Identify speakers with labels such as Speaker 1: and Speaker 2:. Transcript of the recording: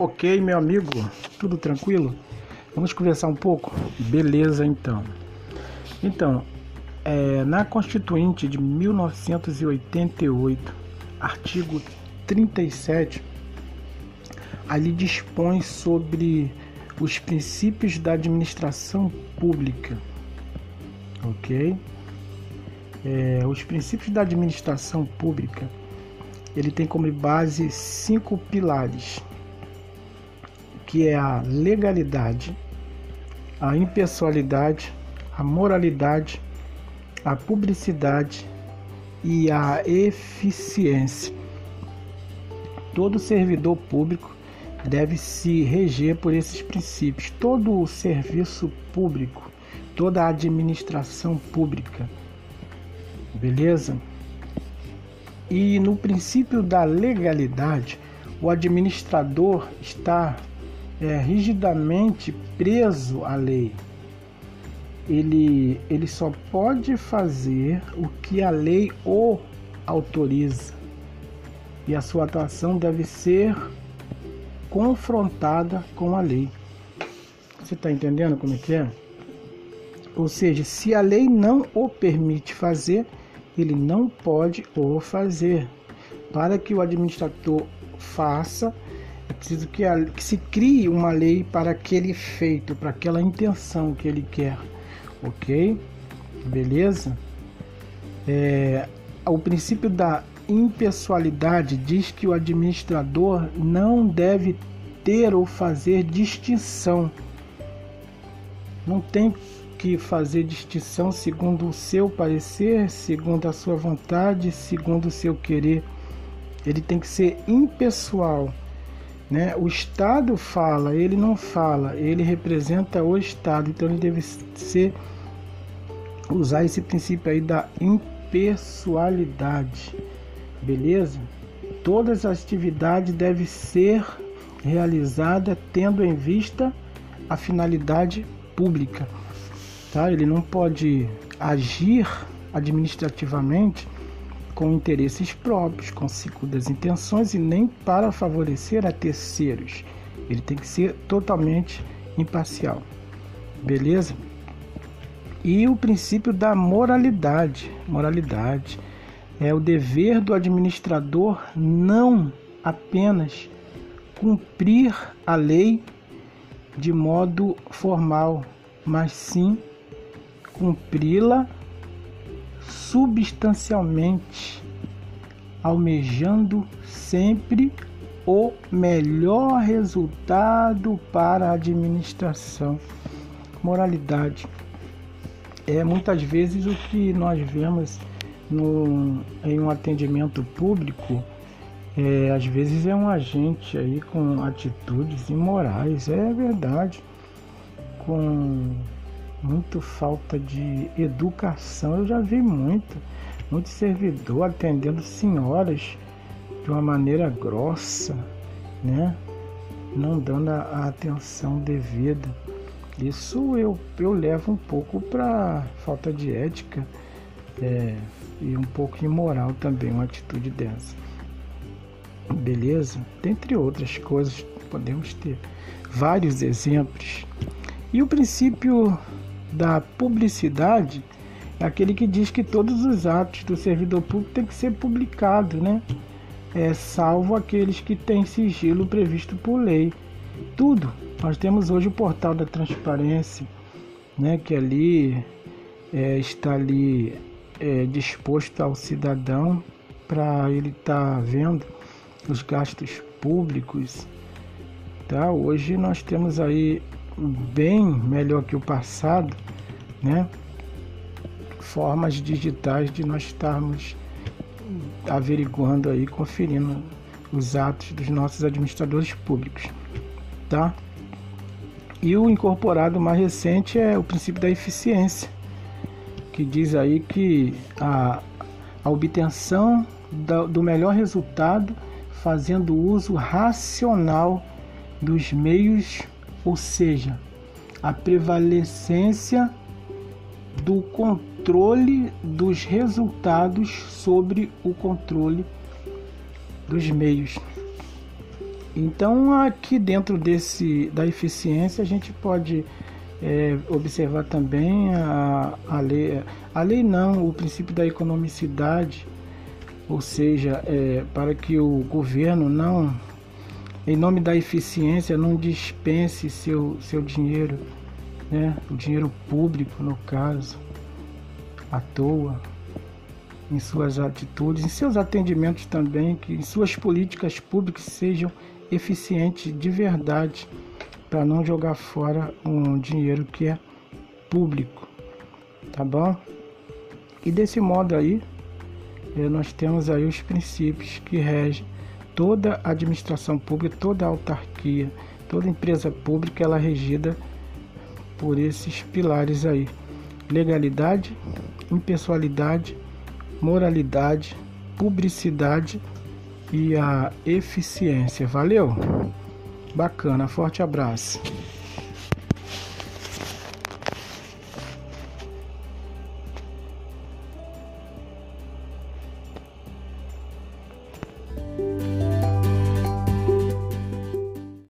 Speaker 1: Ok, meu amigo, tudo tranquilo? Vamos conversar um pouco? Beleza, então. Então, é, na Constituinte de 1988, artigo 37, ali dispõe sobre os princípios da administração pública, ok? É, os princípios da administração pública, ele tem como base cinco pilares que é a legalidade, a impessoalidade, a moralidade, a publicidade e a eficiência. Todo servidor público deve se reger por esses princípios. Todo o serviço público, toda a administração pública. Beleza? E no princípio da legalidade, o administrador está é, rigidamente preso à lei. Ele, ele só pode fazer o que a lei o autoriza. E a sua atuação deve ser confrontada com a lei. Você está entendendo como é que é? Ou seja, se a lei não o permite fazer, ele não pode o fazer. Para que o administrador faça, preciso que, a, que se crie uma lei para aquele efeito, para aquela intenção que ele quer. Ok? Beleza? É, o princípio da impessoalidade diz que o administrador não deve ter ou fazer distinção. Não tem que fazer distinção segundo o seu parecer, segundo a sua vontade, segundo o seu querer. Ele tem que ser impessoal. Né? O Estado fala, ele não fala, ele representa o Estado, então ele deve ser usar esse princípio aí da impessoalidade, beleza? Todas as atividades devem ser realizadas tendo em vista a finalidade pública, tá? Ele não pode agir administrativamente com interesses próprios, com segundas intenções e nem para favorecer a terceiros. Ele tem que ser totalmente imparcial. Beleza? E o princípio da moralidade. Moralidade é o dever do administrador não apenas cumprir a lei de modo formal, mas sim cumpri-la substancialmente, almejando sempre o melhor resultado para a administração. Moralidade é muitas vezes o que nós vemos no, em um atendimento público. É, às vezes é um agente aí com atitudes imorais, é verdade, com muito falta de educação. Eu já vi muito, muito servidor atendendo senhoras de uma maneira grossa, né? Não dando a atenção devida. Isso eu, eu levo um pouco para falta de ética é, e um pouco imoral também uma atitude dessa. Beleza? Dentre outras coisas, podemos ter vários exemplos. E o princípio da publicidade é aquele que diz que todos os atos do servidor público têm que ser publicados, né? É, salvo aqueles que têm sigilo previsto por lei. Tudo. Nós temos hoje o portal da transparência, né? Que ali é, está ali é, disposto ao cidadão para ele estar tá vendo os gastos públicos. Tá? Hoje nós temos aí bem melhor que o passado, né? Formas digitais de nós estarmos averiguando aí, conferindo os atos dos nossos administradores públicos, tá? E o incorporado mais recente é o princípio da eficiência, que diz aí que a, a obtenção da, do melhor resultado fazendo uso racional dos meios ou seja, a prevalecência do controle dos resultados sobre o controle dos meios. Então, aqui dentro desse da eficiência, a gente pode é, observar também a, a lei, a lei não, o princípio da economicidade, ou seja, é, para que o governo não, em nome da eficiência, não dispense seu, seu dinheiro, né, o dinheiro público, no caso, à toa, em suas atitudes, em seus atendimentos também, que em suas políticas públicas sejam eficientes de verdade para não jogar fora um dinheiro que é público, tá bom? E desse modo aí, eh, nós temos aí os princípios que regem toda a administração pública, toda a autarquia, toda empresa pública, ela é regida por esses pilares aí: legalidade, impessoalidade, moralidade, publicidade e a eficiência. Valeu? Bacana, forte abraço.